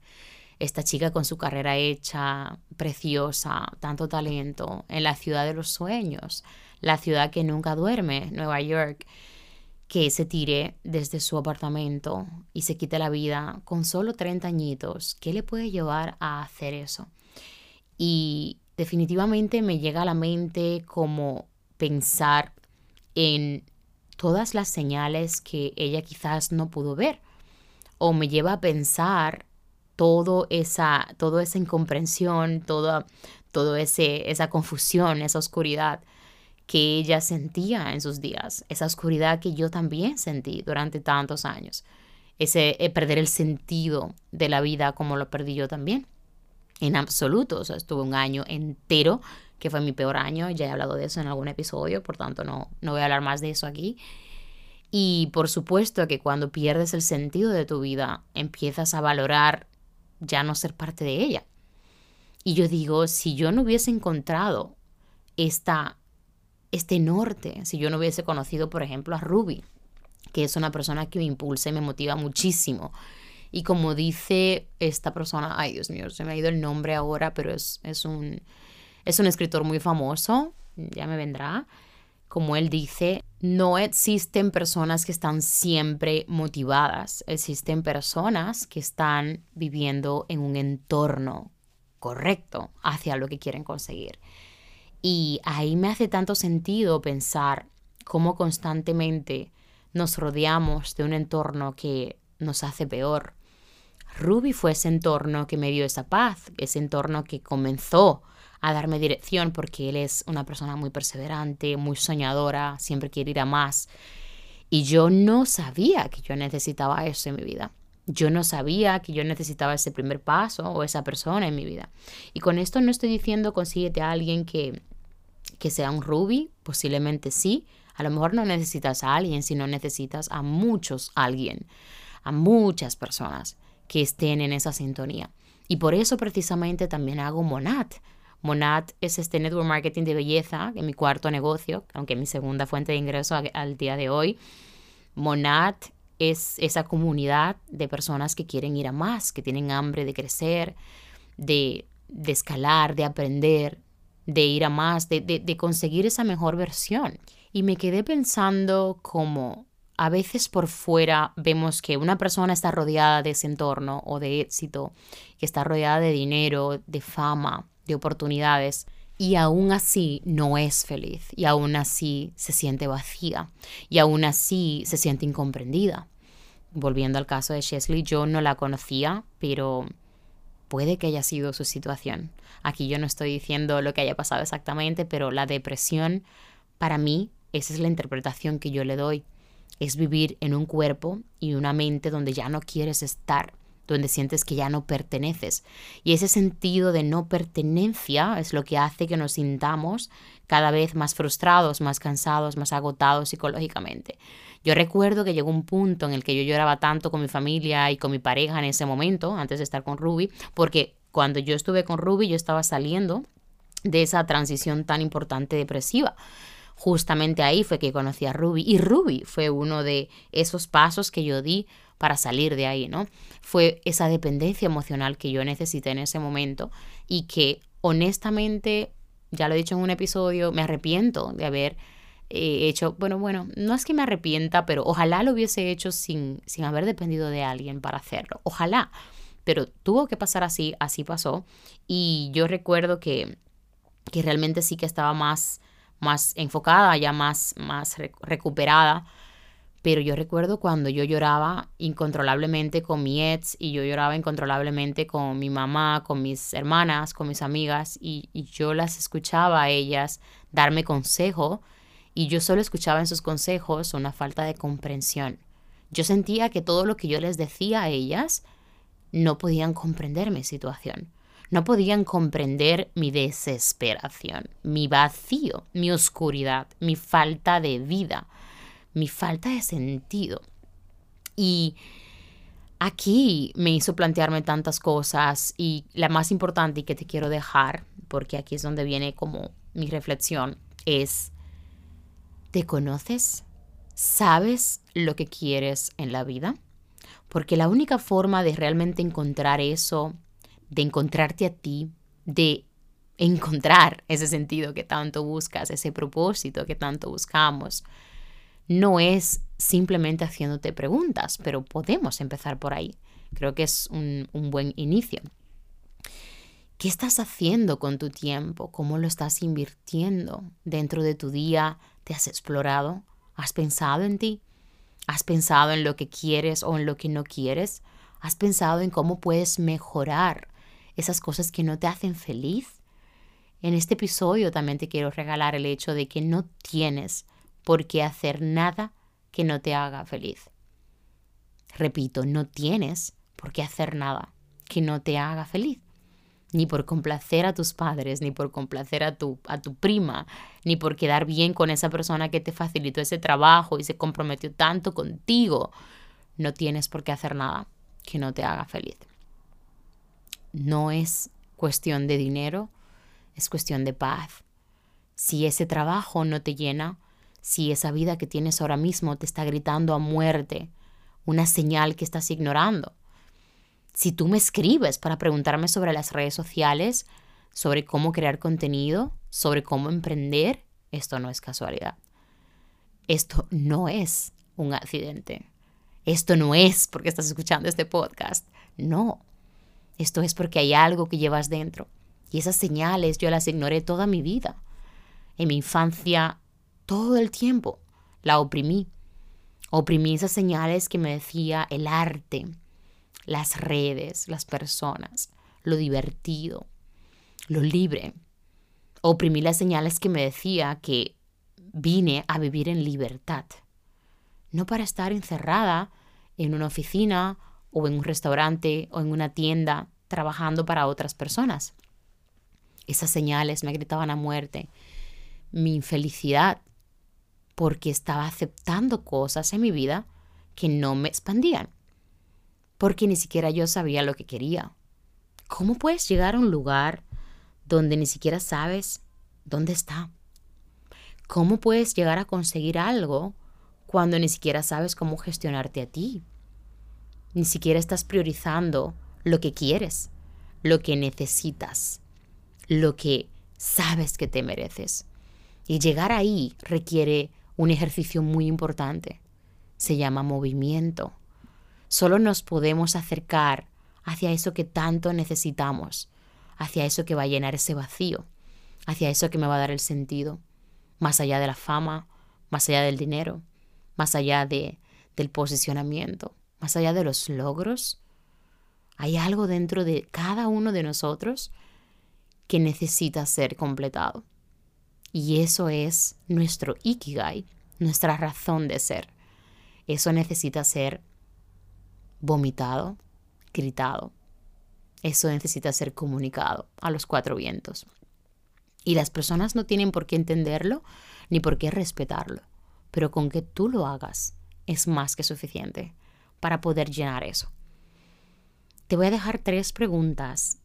S1: esta chica con su carrera hecha, preciosa, tanto talento, en la ciudad de los sueños, la ciudad que nunca duerme, Nueva York, que se tire desde su apartamento y se quite la vida con solo 30 añitos, ¿qué le puede llevar a hacer eso? Y definitivamente me llega a la mente como pensar en todas las señales que ella quizás no pudo ver o me lleva a pensar todo esa, toda esa incomprensión, toda, todo ese, esa confusión, esa oscuridad que ella sentía en sus días, esa oscuridad que yo también sentí durante tantos años, ese eh, perder el sentido de la vida como lo perdí yo también, en absoluto, o sea, estuve un año entero que fue mi peor año, ya he hablado de eso en algún episodio, por tanto no, no voy a hablar más de eso aquí. Y por supuesto que cuando pierdes el sentido de tu vida, empiezas a valorar ya no ser parte de ella. Y yo digo, si yo no hubiese encontrado esta, este norte, si yo no hubiese conocido, por ejemplo, a Ruby, que es una persona que me impulsa y me motiva muchísimo. Y como dice esta persona, ay Dios mío, se me ha ido el nombre ahora, pero es, es un, es un escritor muy famoso, ya me vendrá. como él dice, no existen personas que están siempre motivadas, existen personas que están viviendo en un entorno correcto hacia lo que quieren conseguir. Y ahí me hace tanto sentido pensar cómo constantemente nos rodeamos de un entorno que nos hace peor. Ruby fue ese entorno que me dio esa paz, ese entorno que comenzó a darme dirección porque él es una persona muy perseverante, muy soñadora, siempre quiere ir a más. Y yo no sabía que yo necesitaba eso en mi vida. Yo no sabía que yo necesitaba ese primer paso o esa persona en mi vida. Y con esto no estoy diciendo consíguete a alguien que, que sea un Ruby, posiblemente sí. A lo mejor no necesitas a alguien, sino necesitas a muchos alguien, a muchas personas que estén en esa sintonía. Y por eso precisamente también hago Monat, Monat es este network marketing de belleza, en mi cuarto negocio, aunque mi segunda fuente de ingreso al día de hoy. Monat es esa comunidad de personas que quieren ir a más, que tienen hambre de crecer, de, de escalar, de aprender, de ir a más, de, de, de conseguir esa mejor versión. Y me quedé pensando como a veces por fuera vemos que una persona está rodeada de ese entorno o de éxito, que está rodeada de dinero, de fama, de oportunidades y aún así no es feliz y aún así se siente vacía y aún así se siente incomprendida. Volviendo al caso de Chesley, yo no la conocía, pero puede que haya sido su situación. Aquí yo no estoy diciendo lo que haya pasado exactamente, pero la depresión, para mí, esa es la interpretación que yo le doy. Es vivir en un cuerpo y una mente donde ya no quieres estar donde sientes que ya no perteneces. Y ese sentido de no pertenencia es lo que hace que nos sintamos cada vez más frustrados, más cansados, más agotados psicológicamente. Yo recuerdo que llegó un punto en el que yo lloraba tanto con mi familia y con mi pareja en ese momento, antes de estar con Ruby, porque cuando yo estuve con Ruby yo estaba saliendo de esa transición tan importante depresiva justamente ahí fue que conocí a Ruby y Ruby fue uno de esos pasos que yo di para salir de ahí, ¿no? Fue esa dependencia emocional que yo necesité en ese momento y que honestamente, ya lo he dicho en un episodio, me arrepiento de haber eh, hecho, bueno, bueno, no es que me arrepienta, pero ojalá lo hubiese hecho sin, sin haber dependido de alguien para hacerlo, ojalá, pero tuvo que pasar así, así pasó y yo recuerdo que, que realmente sí que estaba más, más enfocada, ya más, más recuperada pero yo recuerdo cuando yo lloraba incontrolablemente con mi ex y yo lloraba incontrolablemente con mi mamá, con mis hermanas, con mis amigas y, yo las escuchaba a ellas darme consejo y yo solo escuchaba en sus consejos una falta de comprensión. Yo sentía que todo lo que yo les decía a ellas no podían comprender mi situación. No podían comprender mi desesperación, mi vacío, mi oscuridad, mi falta de vida mi falta de sentido. Y aquí me hizo plantearme tantas cosas y la más importante y que te quiero dejar, porque aquí es donde viene como mi reflexión, es, ¿te conoces? ¿Sabes lo que quieres en la vida? Porque la única forma de realmente encontrar eso, de encontrarte a ti, de encontrar ese sentido que tanto buscas, ese propósito que tanto buscamos, no es simplemente haciéndote preguntas, pero podemos empezar por ahí. Creo que es un, buen inicio. ¿Qué estás haciendo con tu tiempo? ¿Cómo lo estás invirtiendo dentro de tu día? ¿Te has explorado? ¿Has pensado en ti? ¿Has pensado en lo que quieres o en lo que no quieres? ¿Has pensado en cómo puedes mejorar esas cosas que no te hacen feliz? En este episodio también te quiero regalar el hecho de que no tienes por qué hacer nada que no te haga feliz. Repito, no tienes por qué hacer nada que no te haga feliz. Ni por complacer a tus padres, ni por complacer a tu, a tu prima, ni por quedar bien con esa persona que te facilitó ese trabajo y se comprometió tanto contigo. No tienes por qué hacer nada que no te haga feliz. No es cuestión de dinero, es cuestión de paz. Si ese trabajo no te llena, si esa vida que tienes ahora mismo te está gritando a muerte, una señal que estás ignorando. Si tú me escribes para preguntarme sobre las redes sociales, sobre cómo crear contenido, sobre cómo emprender, esto no es casualidad. esto no es un accidente. Esto no es porque estás escuchando este podcast. No. Esto es porque hay algo que llevas dentro. Y esas señales yo las ignoré toda mi vida. En mi infancia, todo el tiempo, la oprimí. Oprimí esas señales que me decía el arte, las redes, las personas, lo divertido, lo libre. Oprimí las señales que me decía que vine a vivir en libertad, no para estar encerrada en una oficina o en un restaurante o en una tienda trabajando para otras personas. Esas señales me gritaban a muerte, mi infelicidad, porque estaba aceptando cosas en mi vida que no me expandían, porque ni siquiera yo sabía lo que quería. ¿Cómo puedes llegar a un lugar donde ni siquiera sabes dónde está? ¿Cómo puedes llegar a conseguir algo cuando ni siquiera sabes cómo gestionarte a ti? Ni siquiera estás priorizando lo que quieres, lo que necesitas, lo que sabes que te mereces. Y llegar ahí requiere un ejercicio muy importante. Se llama movimiento. Solo nos podemos acercar hacia eso que tanto necesitamos, hacia eso que va a llenar ese vacío, hacia eso que me va a dar el sentido, más allá de la fama, más allá del dinero, más allá de, del posicionamiento, más allá de los logros. Hay algo dentro de cada uno de nosotros que necesita ser completado. Y eso es nuestro ikigai, nuestra razón de ser. Eso necesita ser vomitado, gritado. Eso necesita ser comunicado a los cuatro vientos. Y las personas no tienen por qué entenderlo ni por qué respetarlo. Pero con que tú lo hagas es más que suficiente para poder llenar eso. Te voy a dejar tres preguntas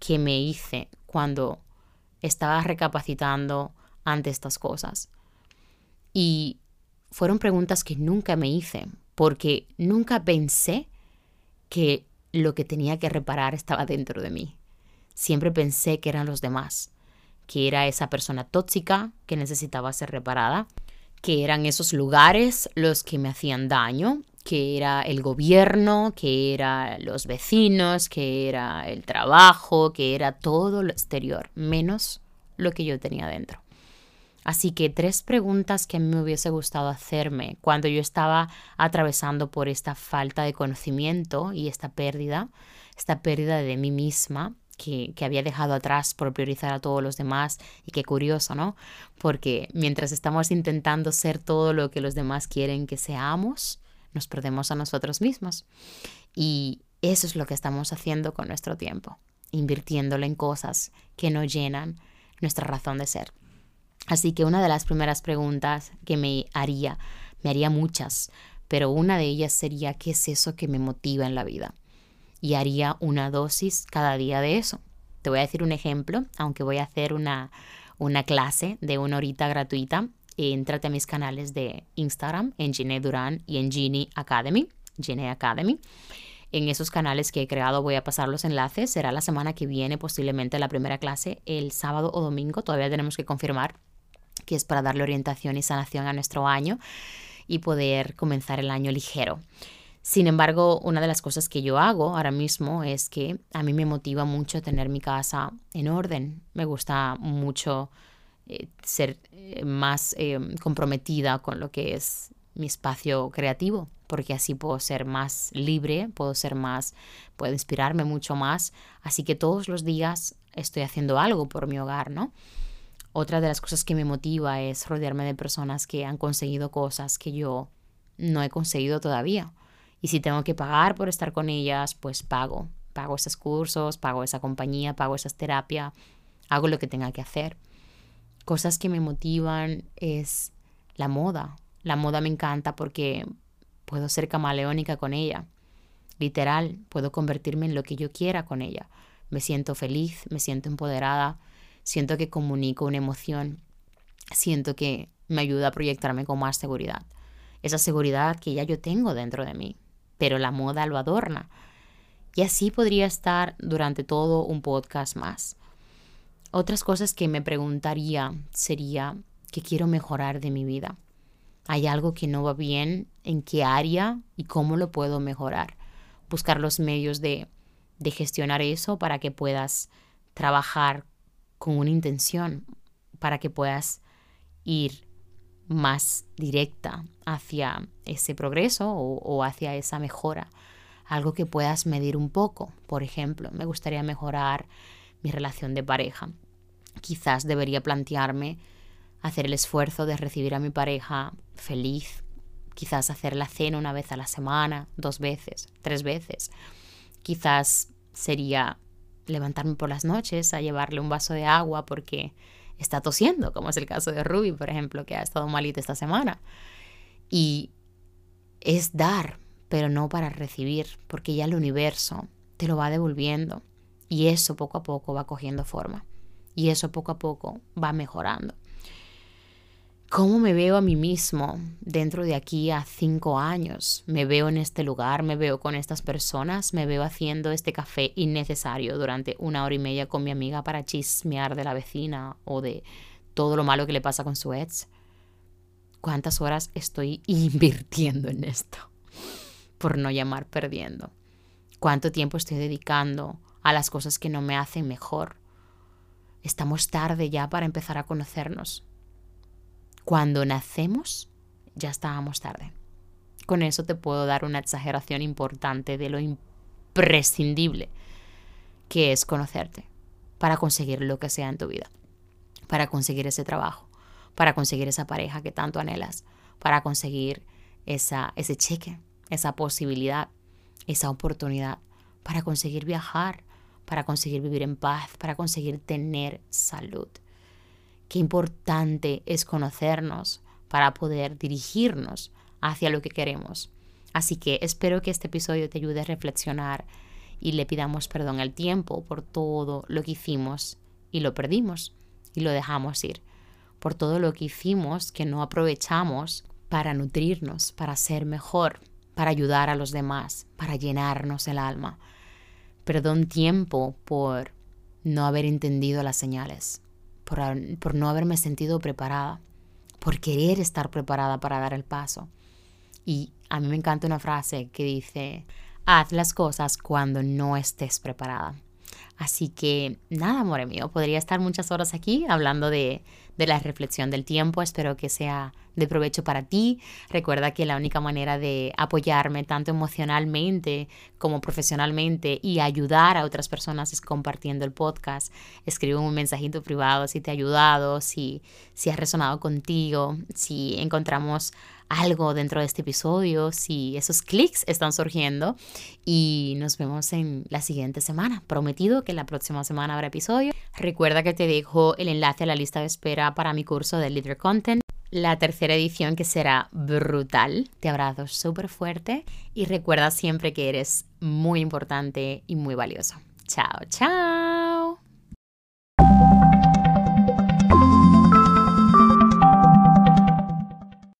S1: que me hice cuando estaba recapacitando ante estas cosas. Y fueron preguntas que nunca me hice, porque nunca pensé que lo que tenía que reparar estaba dentro de mí. Siempre pensé que eran los demás, que era esa persona tóxica que necesitaba ser reparada, que eran esos lugares los que me hacían daño, que era el gobierno, que era los vecinos, que era el trabajo, que era todo lo exterior, menos lo que yo tenía dentro. Así que tres preguntas que me hubiese gustado hacerme cuando yo estaba atravesando por esta falta de conocimiento y esta pérdida, esta pérdida de mí misma que, que, había dejado atrás por priorizar a todos los demás. Y qué curioso, ¿no? Porque mientras estamos intentando ser todo lo que los demás quieren que seamos, nos perdemos a nosotros mismos. Y eso es lo que estamos haciendo con nuestro tiempo, invirtiéndolo en cosas que no llenan nuestra razón de ser. Así que una de las primeras preguntas que me haría, me haría muchas, pero una de ellas sería ¿qué es eso que me motiva en la vida? Y haría una dosis cada día de eso. Te voy a decir un ejemplo, aunque voy a hacer una, una clase de una horita gratuita. Entrate a mis canales de Instagram en Gine Durán y en Genie Academy, Gine Academy. En esos canales que he creado voy a pasar los enlaces. Será la semana que viene posiblemente la primera clase, el sábado o domingo. Todavía tenemos que confirmar que es para darle orientación y sanación a nuestro año y poder comenzar el año ligero. Sin embargo, una de las cosas que yo hago ahora mismo es que a mí me motiva mucho tener mi casa en orden. Me gusta mucho eh, ser eh, más eh, comprometida con lo que es mi espacio creativo, porque así puedo ser más libre, puedo ser más, puedo inspirarme mucho más. Así que todos los días estoy haciendo algo por mi hogar, ¿no? Otra de las cosas que me motiva es rodearme de personas que han conseguido cosas que yo no he conseguido todavía. Y si tengo que pagar por estar con ellas, pues pago. Pago esos cursos, pago esa compañía, pago esa terapia, hago lo que tenga que hacer. Cosas que me motivan es la moda. La moda me encanta porque puedo ser camaleónica con ella. Literal, puedo convertirme en lo que yo quiera con ella. Me siento feliz, me siento empoderada, siento que comunico una emoción, siento que me ayuda a proyectarme con más seguridad. Esa seguridad que ya yo tengo dentro de mí, pero la moda lo adorna. Y así podría estar durante todo un podcast más. Otras cosas que me preguntaría sería qué quiero mejorar de mi vida. hay algo que no va bien, en qué área y cómo lo puedo mejorar. Buscar los medios de, de gestionar eso para que puedas trabajar con una intención, para que puedas ir más directa hacia ese progreso o, o, hacia esa mejora. Algo que puedas medir un poco. Por ejemplo, me gustaría mejorar mi relación de pareja. Quizás debería plantearme hacer el esfuerzo de recibir a mi pareja feliz, quizás hacer la cena una vez a la semana, dos veces, tres veces. Quizás sería levantarme por las noches a llevarle un vaso de agua porque está tosiendo, como es el caso de Ruby, por ejemplo, que ha estado malita esta semana. Y es dar, pero no para recibir, porque ya el universo te lo va devolviendo y eso poco a poco va cogiendo forma y eso poco a poco va mejorando. ¿Cómo me veo a mí mismo dentro de aquí a cinco años? ¿Me veo en este lugar? ¿Me veo con estas personas? ¿Me veo haciendo este café innecesario durante una hora y media con mi amiga para chismear de la vecina o de todo lo malo que le pasa con su ex? ¿Cuántas horas estoy invirtiendo en esto? Por no llamar perdiendo. ¿Cuánto tiempo estoy dedicando a las cosas que no me hacen mejor? Estamos tarde ya para empezar a conocernos cuando nacemos, ya estábamos tarde. Con eso te puedo dar una exageración importante de lo imprescindible que es conocerte para conseguir lo que sea en tu vida, para conseguir ese trabajo, para conseguir esa pareja que tanto anhelas, para conseguir esa, ese cheque, esa posibilidad, esa oportunidad, para conseguir viajar, para conseguir vivir en paz, para conseguir tener salud. Qué importante es conocernos para poder dirigirnos hacia lo que queremos. Así que espero que este episodio te ayude a reflexionar y le pidamos perdón al tiempo por todo lo que hicimos y lo perdimos y lo dejamos ir. Por todo lo que hicimos que no aprovechamos para nutrirnos, para ser mejor, para ayudar a los demás, para llenarnos el alma. Perdón tiempo por no haber entendido las señales por, no haberme sentido preparada, por querer estar preparada para dar el paso. Y a mí me encanta una frase que dice, haz las cosas cuando no estés preparada. Así que nada, amor mío, podría estar muchas horas aquí hablando de, de la reflexión del tiempo. Espero que sea de provecho para ti. Recuerda que la única manera de apoyarme tanto emocionalmente como profesionalmente y ayudar a otras personas es compartiendo el podcast. Escribe un mensajito privado si te ha ayudado, si, si ha resonado contigo, si encontramos algo dentro de este episodio, si esos clics están surgiendo y nos vemos en la siguiente semana. Prometido que la próxima semana habrá episodio. Recuerda que te dejo el enlace a la lista de espera para mi curso de Leader Content la tercera edición que será brutal. Te abrazo súper fuerte y recuerda siempre que eres muy importante y muy valioso. Chao, chao.